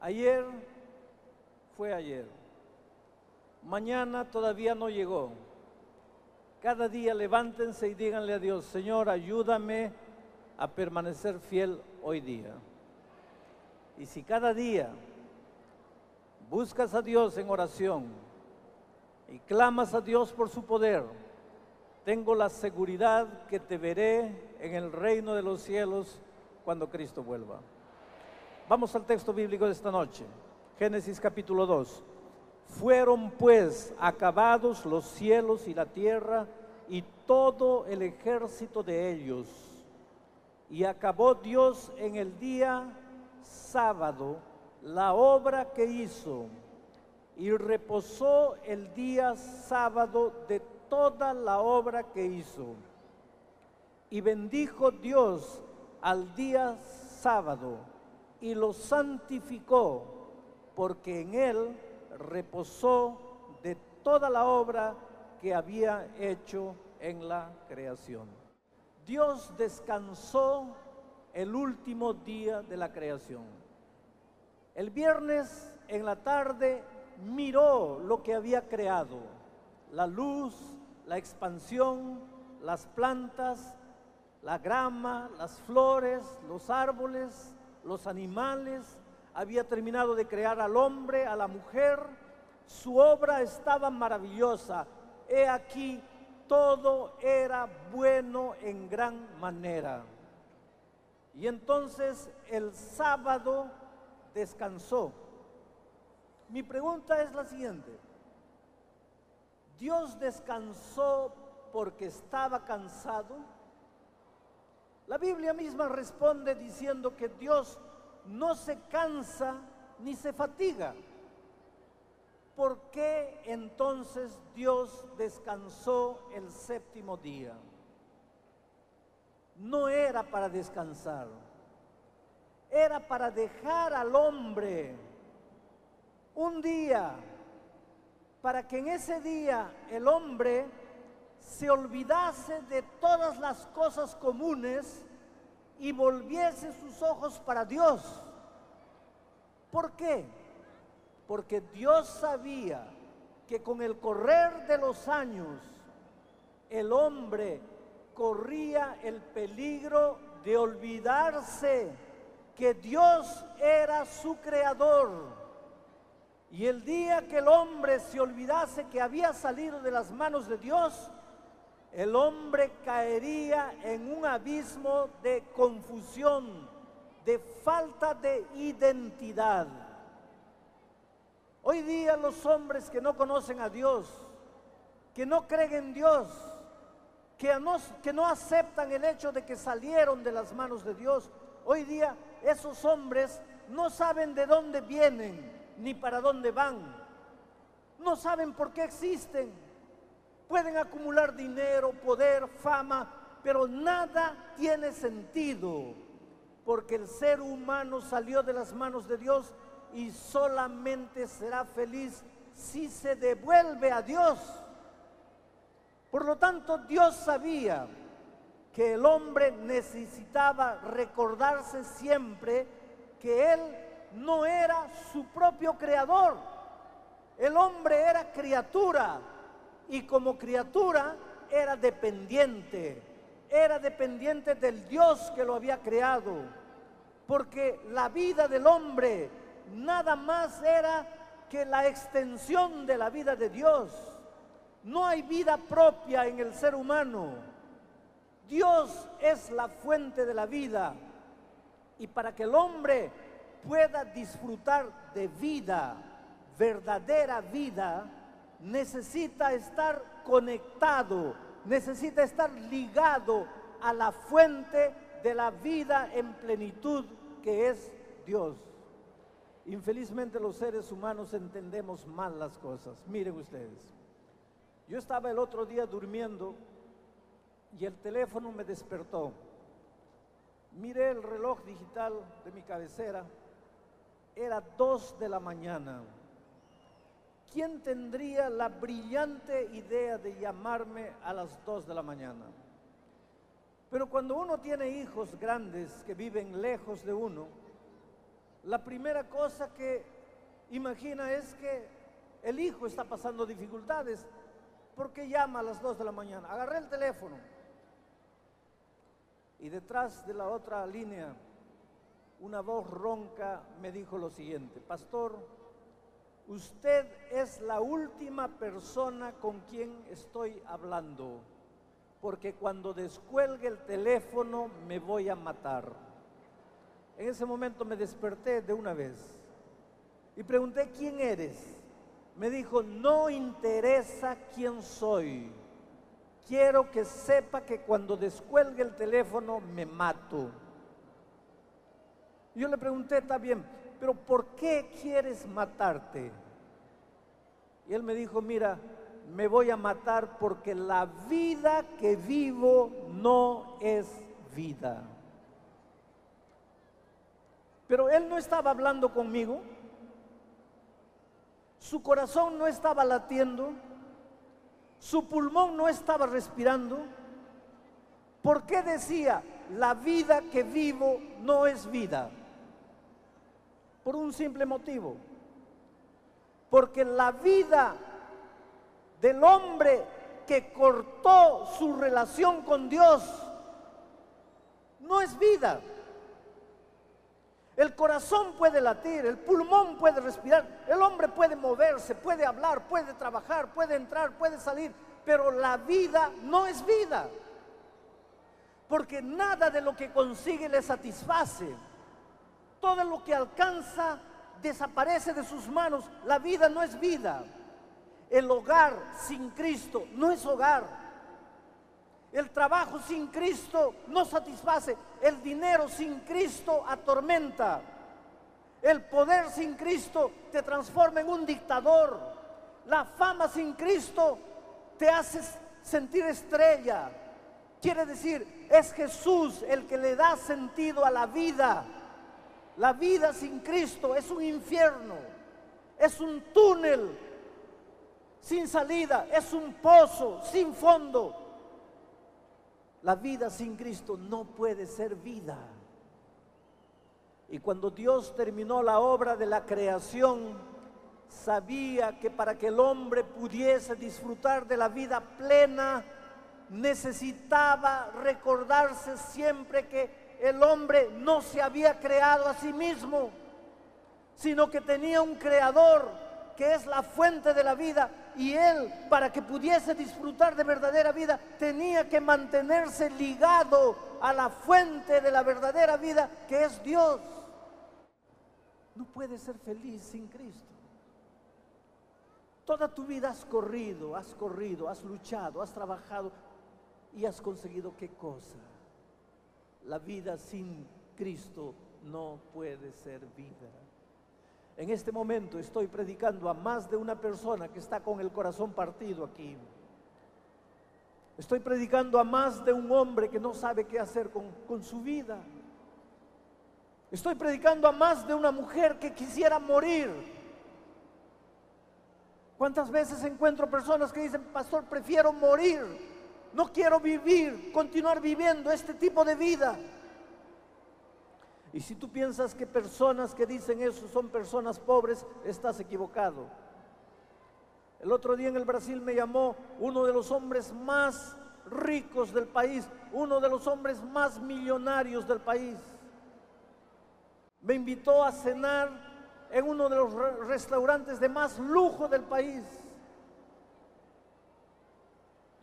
Ayer fue ayer. Mañana todavía no llegó. Cada día levántense y díganle a Dios, Señor, ayúdame a permanecer fiel hoy día. Y si cada día buscas a Dios en oración y clamas a Dios por su poder, tengo la seguridad que te veré en el reino de los cielos cuando Cristo vuelva. Vamos al texto bíblico de esta noche. Génesis capítulo 2. Fueron pues acabados los cielos y la tierra y todo el ejército de ellos. Y acabó Dios en el día sábado la obra que hizo y reposó el día sábado de toda la obra que hizo. Y bendijo Dios al día sábado y lo santificó porque en él reposó de toda la obra que había hecho en la creación. Dios descansó el último día de la creación. El viernes en la tarde miró lo que había creado, la luz, la expansión, las plantas, la grama, las flores, los árboles, los animales, había terminado de crear al hombre, a la mujer, su obra estaba maravillosa. He aquí, todo era bueno en gran manera. Y entonces el sábado descansó. Mi pregunta es la siguiente. ¿Dios descansó porque estaba cansado? La Biblia misma responde diciendo que Dios no se cansa ni se fatiga. ¿Por qué entonces Dios descansó el séptimo día? No era para descansar, era para dejar al hombre un día, para que en ese día el hombre se olvidase de todas las cosas comunes y volviese sus ojos para Dios. ¿Por qué? Porque Dios sabía que con el correr de los años el hombre corría el peligro de olvidarse que Dios era su creador. Y el día que el hombre se olvidase que había salido de las manos de Dios, el hombre caería en un abismo de confusión, de falta de identidad. Hoy día los hombres que no conocen a Dios, que no creen en Dios, que no, que no aceptan el hecho de que salieron de las manos de Dios, hoy día esos hombres no saben de dónde vienen ni para dónde van. No saben por qué existen Pueden acumular dinero, poder, fama, pero nada tiene sentido, porque el ser humano salió de las manos de Dios y solamente será feliz si se devuelve a Dios. Por lo tanto, Dios sabía que el hombre necesitaba recordarse siempre que Él no era su propio creador. El hombre era criatura, y como criatura era dependiente, era dependiente del Dios que lo había creado, porque la vida del hombre nada más era que la extensión de la vida de Dios. No hay vida propia en el ser humano. Dios es la fuente de la vida. Y para que el hombre pueda disfrutar de vida, verdadera vida, necesita estar conectado, necesita estar ligado a la fuente de la vida en plenitud que es Dios. Infelizmente los seres humanos entendemos mal las cosas. Miren ustedes, yo estaba el otro día durmiendo y el teléfono me despertó. Miré el reloj digital de mi cabecera, era dos de la mañana. ¿Quién tendría la brillante idea de llamarme a las 2 de la mañana? Pero cuando uno tiene hijos grandes que viven lejos de uno, La primera cosa que imagina es que el hijo está pasando dificultades porque llama a las 2 de la mañana. Agarré el teléfono y detrás de la otra línea una voz ronca me dijo lo siguiente, pastor, usted es la última persona con quien estoy hablando, porque cuando descuelgue el teléfono me voy a matar. En ese momento me desperté de una vez y pregunté, ¿quién eres? Me dijo, no interesa quién soy. Quiero que sepa que cuando descuelgue el teléfono me mato. Yo le pregunté, está bien, pero ¿por qué quieres matarte? Y él me dijo, mira, me voy a matar porque la vida que vivo no es vida. Pero él no estaba hablando conmigo, su corazón no estaba latiendo, su pulmón no estaba respirando. ¿Por qué decía, la vida que vivo no es vida? Por un simple motivo. Porque la vida del hombre que cortó su relación con Dios no es vida. El corazón puede latir, el pulmón puede respirar, el hombre puede moverse, puede hablar, puede trabajar, puede entrar, puede salir, pero la vida no es vida. Porque nada de lo que consigue le satisface. Todo lo que alcanza desaparece de sus manos. La vida no es vida. El hogar sin Cristo no es hogar. El trabajo sin Cristo no satisface. El dinero sin Cristo atormenta. El poder sin Cristo te transforma en un dictador. La fama sin Cristo te hace sentir estrella. Quiere decir, es Jesús el que le da sentido a la vida. La vida sin Cristo es un infierno, es un túnel sin salida, es un pozo sin fondo. La vida sin Cristo no puede ser vida. Y cuando Dios terminó la obra de la creación, sabía que para que el hombre pudiese disfrutar de la vida plena, necesitaba recordarse siempre que el hombre no se había creado a sí mismo, sino que tenía un creador que es la fuente de la vida y él para que pudiese disfrutar de verdadera vida tenía que mantenerse ligado a la fuente de la verdadera vida que es Dios. No puede ser feliz sin Cristo. Toda tu vida has corrido, has corrido, has luchado, has trabajado y has conseguido qué cosa? La vida sin Cristo no puede ser vida. En este momento estoy predicando a más de una persona que está con el corazón partido aquí. Estoy predicando a más de un hombre que no sabe qué hacer con, con su vida. Estoy predicando a más de una mujer que quisiera morir. ¿Cuántas veces encuentro personas que dicen, pastor, prefiero morir no quiero vivir, continuar viviendo este tipo de vida. Y si tú piensas que personas que dicen eso son personas pobres, estás equivocado. El otro día en el Brasil me llamó uno de los hombres más ricos del país, uno de los hombres más millonarios del país. Me invitó a cenar en uno de los restaurantes de más lujo del país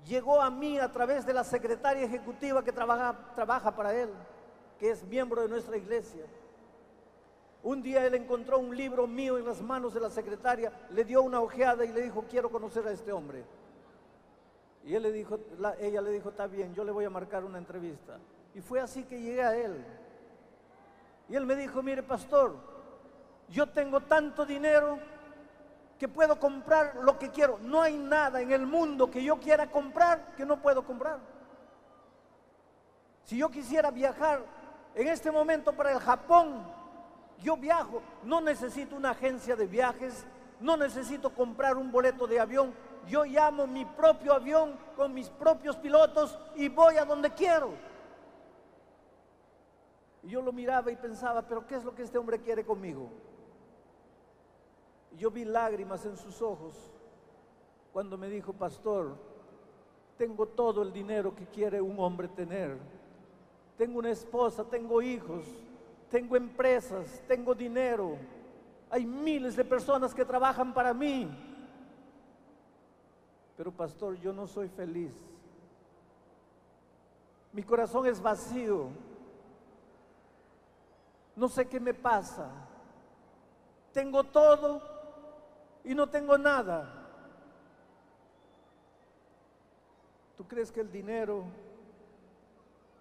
llegó a mí a través de la secretaria ejecutiva que trabaja, para él, que es miembro de nuestra iglesia. Un día él encontró un libro mío en las manos de la secretaria, le dio una ojeada y le dijo, quiero conocer a este hombre. Y él le dijo, ella le dijo, está bien, yo le voy a marcar una entrevista. Y fue así que llegué a él. Y él me dijo, mire pastor, yo tengo tanto dinero que puedo comprar lo que quiero. No hay nada en el mundo que yo quiera comprar que no puedo comprar. Si yo quisiera viajar en este momento para el Japón, yo viajo. No necesito una agencia de viajes, no necesito comprar un boleto de avión. Yo llamo mi propio avión con mis propios pilotos y voy a donde quiero. Y yo lo miraba y pensaba, pero ¿qué es lo que este hombre quiere conmigo? Yo vi lágrimas en sus ojos cuando me dijo, pastor, tengo todo el dinero que quiere un hombre tener. Tengo una esposa, tengo hijos, tengo empresas, tengo dinero. Hay miles de personas que trabajan para mí. Pero pastor, yo no soy feliz. Mi corazón es vacío. No sé qué me pasa. Tengo todo y no tengo nada. ¿Tú crees que el dinero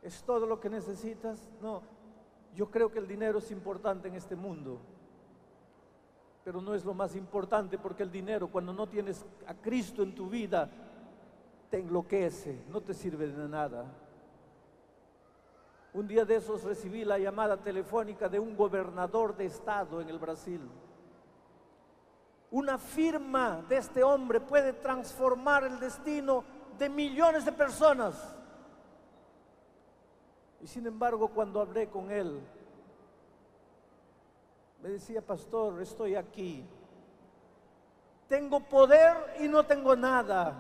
es todo lo que necesitas? No, yo creo que el dinero es importante en este mundo, pero no es lo más importante porque el dinero, cuando no tienes a Cristo en tu vida, te enloquece, no te sirve de nada. Un día de esos recibí la llamada telefónica de un gobernador de estado en el Brasil. Una firma de este hombre puede transformar el destino de millones de personas. Y sin embargo, cuando hablé con él, me decía, pastor, estoy aquí. Tengo poder y no tengo nada.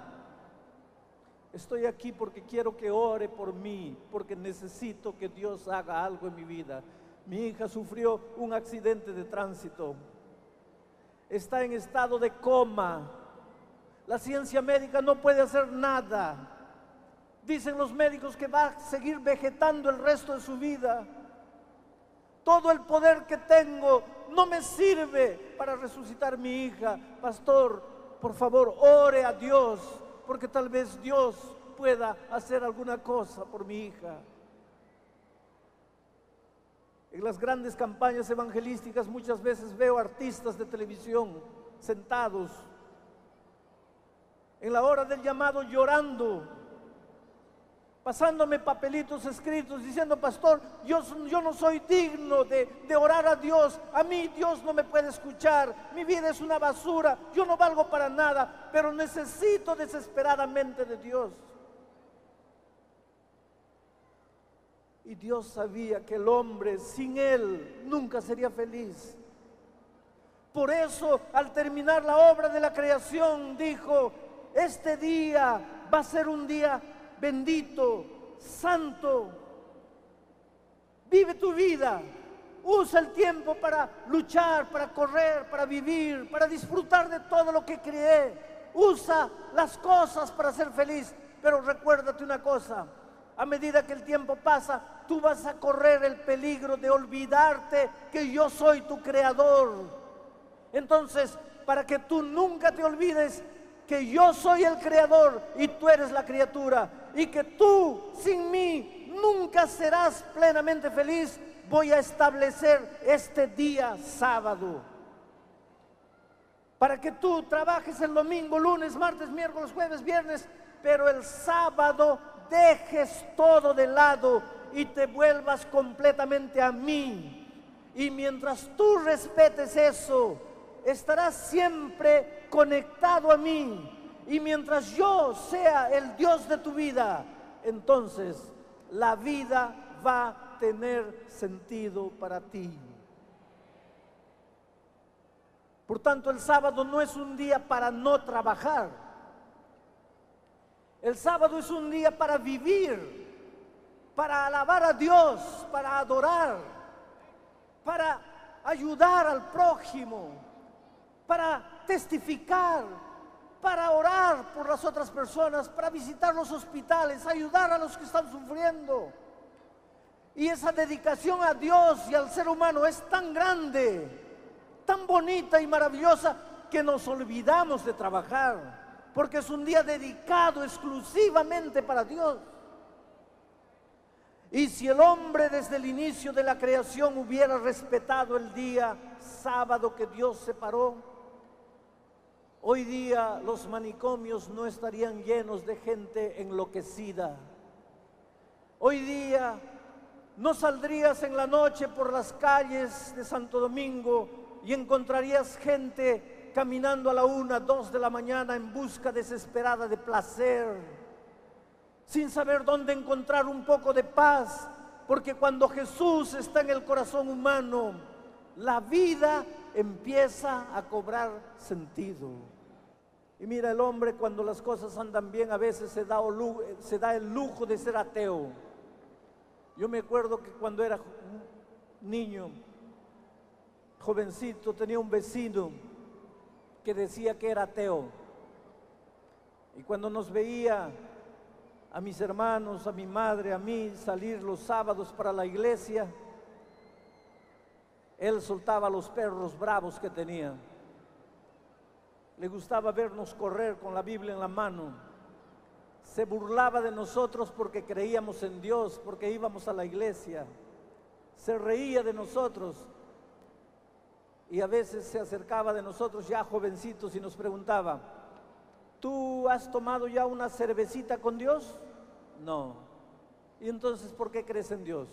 Estoy aquí porque quiero que ore por mí, porque necesito que Dios haga algo en mi vida. Mi hija sufrió un accidente de tránsito. Está en estado de coma. La ciencia médica no puede hacer nada. Dicen los médicos que va a seguir vegetando el resto de su vida. Todo el poder que tengo no me sirve para resucitar mi hija. Pastor, por favor, ore a Dios, porque tal vez Dios pueda hacer alguna cosa por mi hija. En las grandes campañas evangelísticas muchas veces veo artistas de televisión sentados en la hora del llamado llorando, pasándome papelitos escritos diciendo, pastor, yo, yo no soy digno de, de, orar a Dios, a mí Dios no me puede escuchar, mi vida es una basura, yo no valgo para nada, pero necesito desesperadamente de Dios. Y Dios sabía que el hombre sin Él nunca sería feliz. Por eso, al terminar la obra de la creación, dijo, este día va a ser un día bendito, santo. Vive tu vida. Usa el tiempo para luchar, para correr, para vivir, para disfrutar de todo lo que creé. Usa las cosas para ser feliz. Pero recuérdate una cosa, a medida que el tiempo pasa, tú vas a correr el peligro de olvidarte que yo soy tu creador. Entonces, para que tú nunca te olvides que yo soy el creador y tú eres la criatura y que tú sin mí nunca serás plenamente feliz, voy a establecer este día sábado. Para que tú trabajes el domingo, lunes, martes, miércoles, jueves, viernes, pero el sábado dejes todo de lado y te vuelvas completamente a mí. Y mientras tú respetes eso, estarás siempre conectado a mí. Y mientras yo sea el Dios de tu vida, entonces la vida va a tener sentido para ti. Por tanto, el sábado no es un día para no trabajar. El sábado es un día para vivir, para alabar a Dios, para adorar, para ayudar al prójimo, para testificar, para orar por las otras personas, para visitar los hospitales, ayudar a los que están sufriendo. Y esa dedicación a Dios y al ser humano es tan grande, tan bonita y maravillosa que nos olvidamos de trabajar, porque es un día dedicado exclusivamente para Dios. Y si el hombre desde el inicio de la creación hubiera respetado el día sábado que Dios separó, hoy día los manicomios no estarían llenos de gente enloquecida. Hoy día no saldrías en la noche por las calles de Santo Domingo y encontrarías gente caminando a la una, dos de la mañana en busca desesperada de placer sin saber dónde encontrar un poco de paz, Porque cuando Jesús está en el corazón humano, la vida empieza a cobrar sentido. Y mira, el hombre cuando las cosas andan bien a veces se da, se da el lujo de ser ateo. Yo me acuerdo que cuando era niño, jovencito, tenía un vecino que decía que era ateo. Y cuando nos veía a mis hermanos, a mi madre, a mí salir los sábados para la iglesia, él soltaba los perros bravos que tenía. Le gustaba vernos correr con la Biblia en la mano. Se burlaba de nosotros porque creíamos en Dios, porque íbamos a la iglesia. Se reía de nosotros. Y a veces se acercaba de nosotros ya jovencitos y nos preguntaba, ¿tú has tomado ya una cervecita con Dios? No. ¿Y entonces por qué crees en Dios?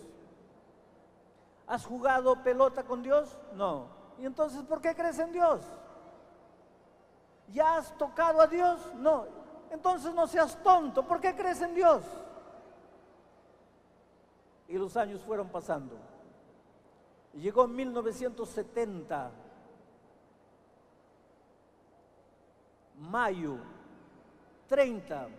¿Has jugado pelota con Dios? No. ¿Y entonces por qué crees en Dios? ¿Ya has tocado a Dios? No. Entonces no seas tonto. ¿Por qué crees en Dios? Y los años fueron pasando. Llegó en 1970, mayo 30.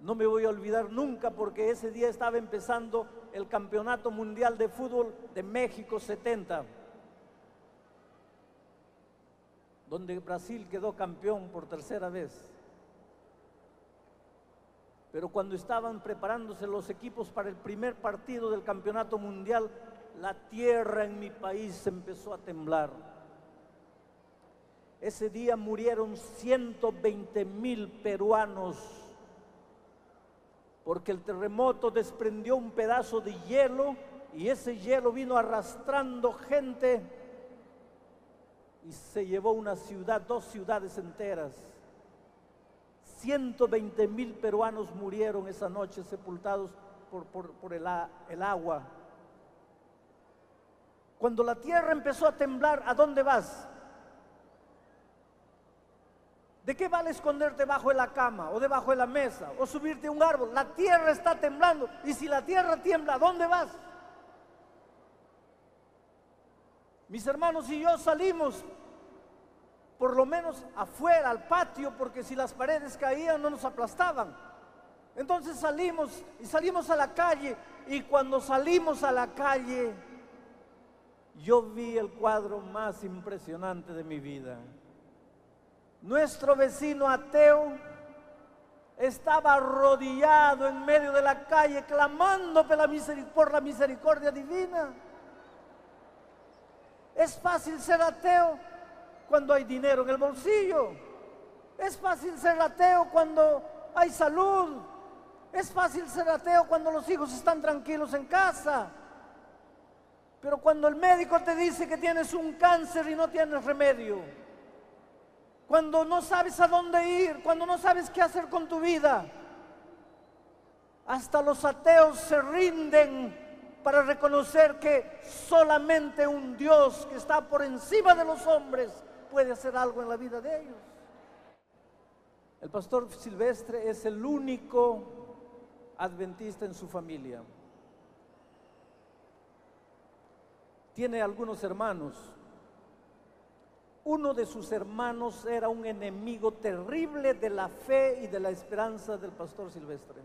No me voy a olvidar nunca porque ese día estaba empezando el Campeonato Mundial de Fútbol de México 70, donde Brasil quedó campeón por tercera vez. Pero cuando estaban preparándose los equipos para el primer partido del Campeonato Mundial, la tierra en mi país empezó a temblar. Ese día murieron 120 mil peruanos porque el terremoto desprendió un pedazo de hielo y ese hielo vino arrastrando gente y se llevó una ciudad, dos ciudades enteras. 120 mil peruanos murieron esa noche sepultados por, el, el agua. Cuando la tierra empezó a temblar, ¿a dónde vas? ¿De qué vale esconderte bajo de la cama o debajo de la mesa o subirte a un árbol? La tierra está temblando y si la tierra tiembla, ¿dónde vas? Mis hermanos y yo salimos por lo menos afuera, al patio, porque si las paredes caían no nos aplastaban. Entonces salimos y salimos a la calle y cuando salimos a la calle yo vi el cuadro más impresionante de mi vida. Nuestro vecino ateo estaba arrodillado en medio de la calle clamando por la, misericordia divina. Es fácil ser ateo cuando hay dinero en el bolsillo. Es fácil ser ateo cuando hay salud. Es fácil ser ateo cuando los hijos están tranquilos en casa. Pero cuando el médico te dice que tienes un cáncer y no tienes remedio, cuando no sabes a dónde ir, cuando no sabes qué hacer con tu vida. Hasta los ateos se rinden para reconocer que solamente un Dios que está por encima de los hombres puede hacer algo en la vida de ellos. El pastor Silvestre es el único adventista en su familia. Tiene algunos hermanos uno de sus hermanos era un enemigo terrible de la fe y de la esperanza del pastor Silvestre.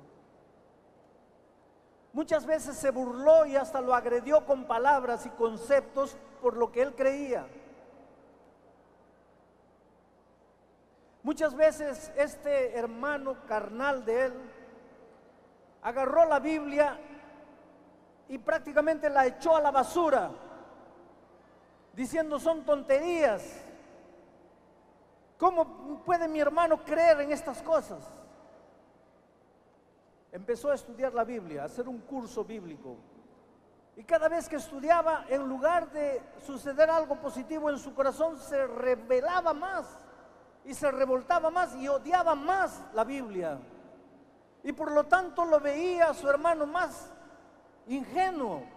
Muchas veces se burló y hasta lo agredió con palabras y conceptos por lo que él creía. Muchas veces este hermano carnal de él agarró la Biblia y prácticamente la echó a la basura, diciendo son tonterías. ¿Cómo puede mi hermano creer en estas cosas? Empezó a estudiar la Biblia, a hacer un curso bíblico. Y cada vez que estudiaba, en lugar de suceder algo positivo en su corazón, se rebelaba más y se revoltaba más y odiaba más la Biblia. Y por lo tanto lo veía a su hermano más ingenuo.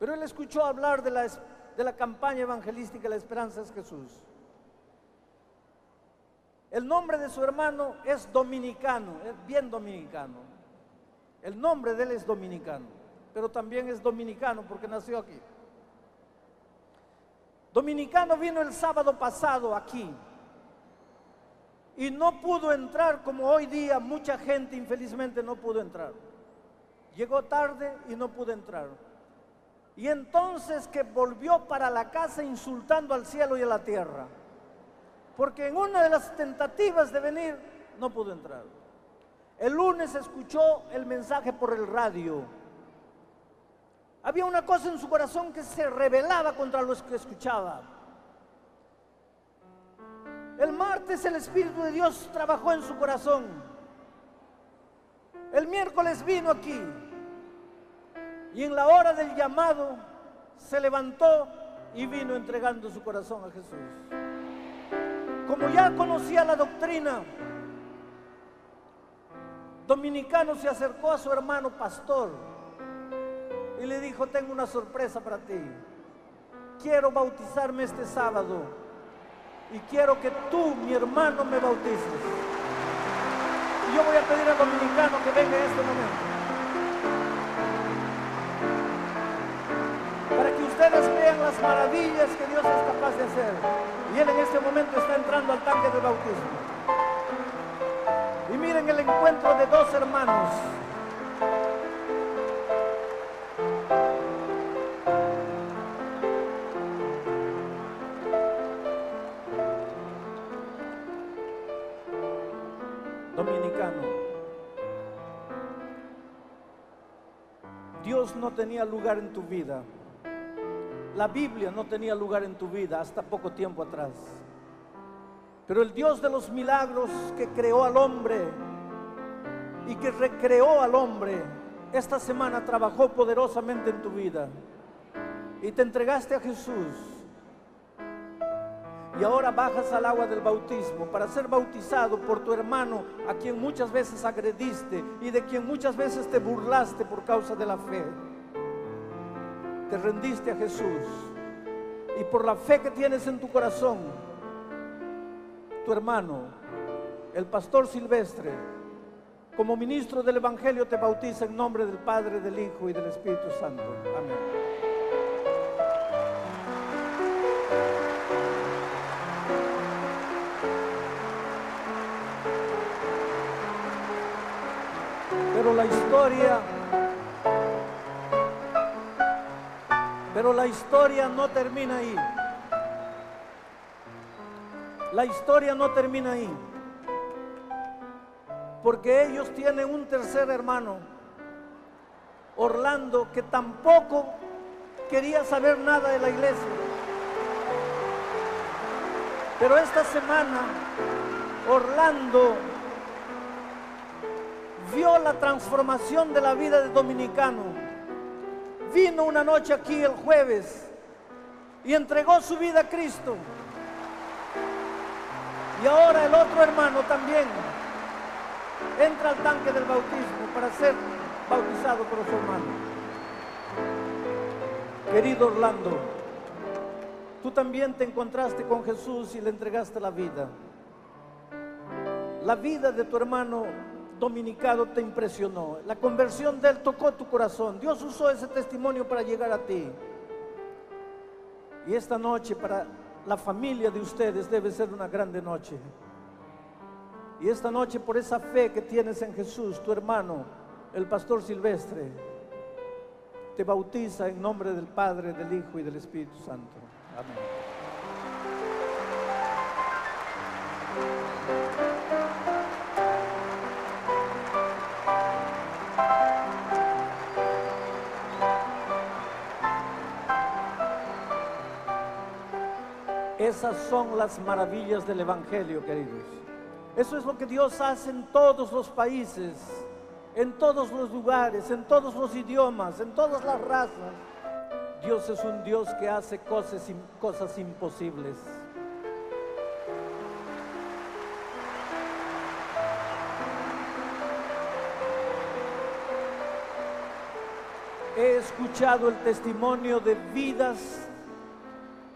Pero él escuchó hablar de la, de la campaña evangelística La Esperanza es Jesús. El nombre de su hermano es dominicano, es bien dominicano. El nombre de él es dominicano, pero también es dominicano porque nació aquí. Dominicano vino el sábado pasado aquí y no pudo entrar como hoy día mucha gente infelizmente no pudo entrar. Llegó tarde y no pudo entrar. Y entonces que volvió para la casa insultando al cielo y a la tierra. Porque en una de las tentativas de venir no pudo entrar. El lunes escuchó el mensaje por el radio. Había una cosa en su corazón que se rebelaba contra los que escuchaba. El martes el Espíritu de Dios trabajó en su corazón. El miércoles vino aquí y en la hora del llamado se levantó y vino entregando su corazón a Jesús. Como ya conocía la doctrina, Dominicano se acercó a su hermano pastor y le dijo, tengo una sorpresa para ti. Quiero bautizarme este sábado y quiero que tú, mi hermano, me bautices. Y yo voy a pedir al dominicano que venga en este momento. Las maravillas que Dios es capaz de hacer. Y Él en este momento está entrando al tanque de bautismo. Y miren el encuentro de dos hermanos. no tenía lugar en tu vida. La Biblia no tenía lugar en tu vida hasta poco tiempo atrás. Pero el Dios de los milagros que creó al hombre y que recreó al hombre, esta semana trabajó poderosamente en tu vida. Y te entregaste a Jesús y ahora bajas al agua del bautismo para ser bautizado por tu hermano a quien muchas veces agrediste y de quien muchas veces te burlaste por causa de la fe. Te rendiste a Jesús y por la fe que tienes en tu corazón, tu hermano, el pastor Silvestre, como ministro del Evangelio te bautiza en nombre del Padre, del Hijo y del Espíritu Santo. Amén. Pero la historia, pero la historia no termina ahí. La historia no termina ahí. Porque ellos tienen un tercer hermano, Orlando, que tampoco quería saber nada de la iglesia. Pero esta semana, Orlando vio la transformación de la vida de dominicano. Vino una noche aquí el jueves y entregó su vida a Cristo. Y ahora el otro hermano también entra al tanque del bautismo para ser bautizado por su hermano. Querido Orlando, tú también te encontraste con Jesús y le entregaste la vida. La vida de tu hermano dominicado te impresionó. La conversión de él tocó tu corazón. Dios usó ese testimonio para llegar a ti. Y esta noche para la familia de ustedes debe ser una grande noche. Y esta noche por esa fe que tienes en Jesús, tu hermano, el pastor Silvestre, te bautiza en nombre del Padre, del Hijo y del Espíritu Santo. Amén. Esas son las maravillas del Evangelio, queridos. Eso es lo que Dios hace en todos los países, en todos los lugares, en todos los idiomas, en todas las razas. Dios es un Dios que hace cosas, imposibles. He escuchado el testimonio de vidas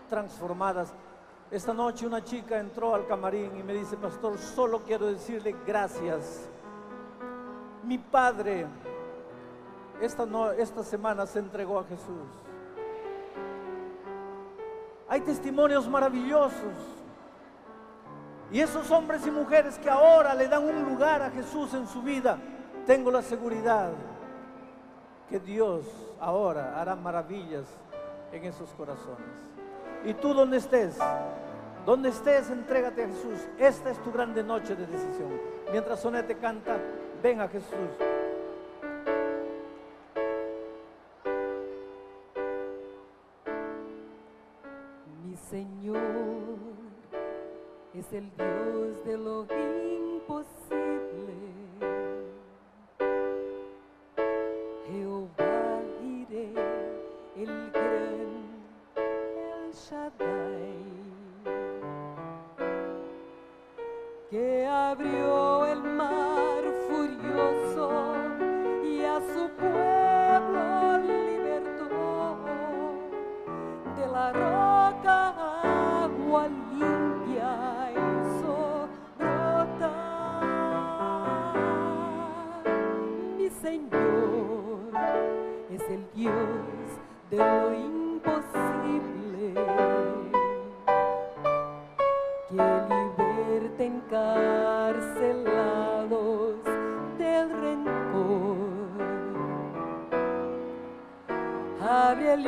transformadas. Esta noche una chica entró al camarín y me dice, pastor, solo quiero decirle gracias. Mi padre esta, no, esta semana se entregó a Jesús. Hay testimonios maravillosos. Y esos hombres y mujeres que ahora le dan un lugar a Jesús en su vida, tengo la seguridad que Dios ahora hará maravillas en esos corazones. Y tú donde estés, donde estés, entrégate a Jesús. Esta es tu grande noche de decisión. Mientras Sonete canta, ven a Jesús. Mi Señor es el Dios de lo imposible. Jehová iré, el abrió el mar furioso y a su pueblo libertó. De la roca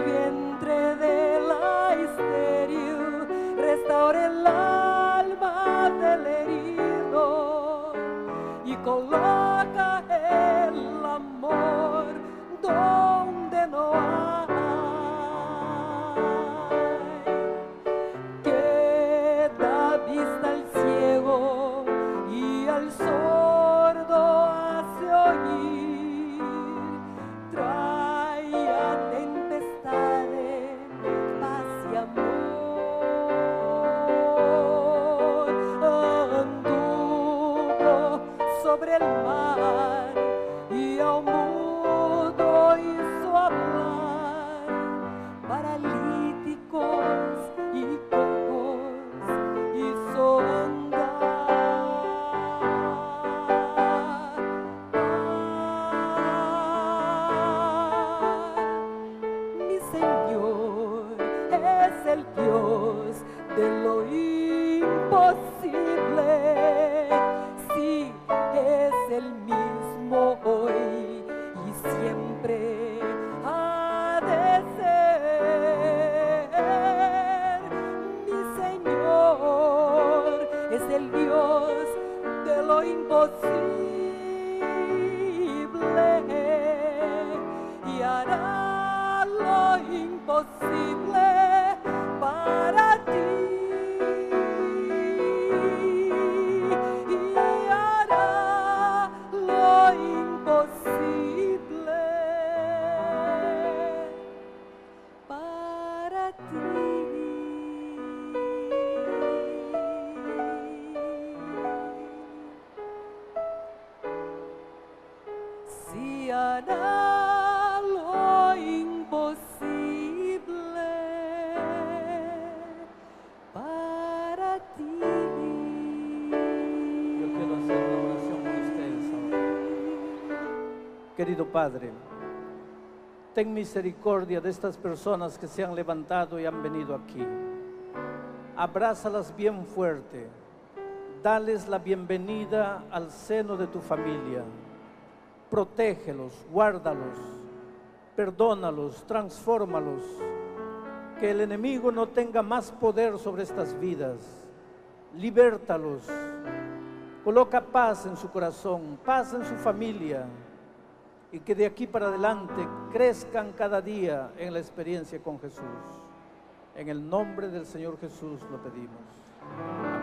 bien. Es el Dios Si hará lo imposible para ti. Yo quiero hacer una oración con ustedes ahora. Querido Padre, ten misericordia de estas personas que se han levantado y han venido aquí. Abrázalas bien fuerte. Dales la bienvenida al seno de tu familia. Protégelos, guárdalos, perdónalos, transfórmalos. Que el enemigo no tenga más poder sobre estas vidas. Libértalos. Coloca paz en su corazón, paz en su familia y que de aquí para adelante crezcan cada día en la experiencia con Jesús. En el nombre del Señor Jesús lo pedimos.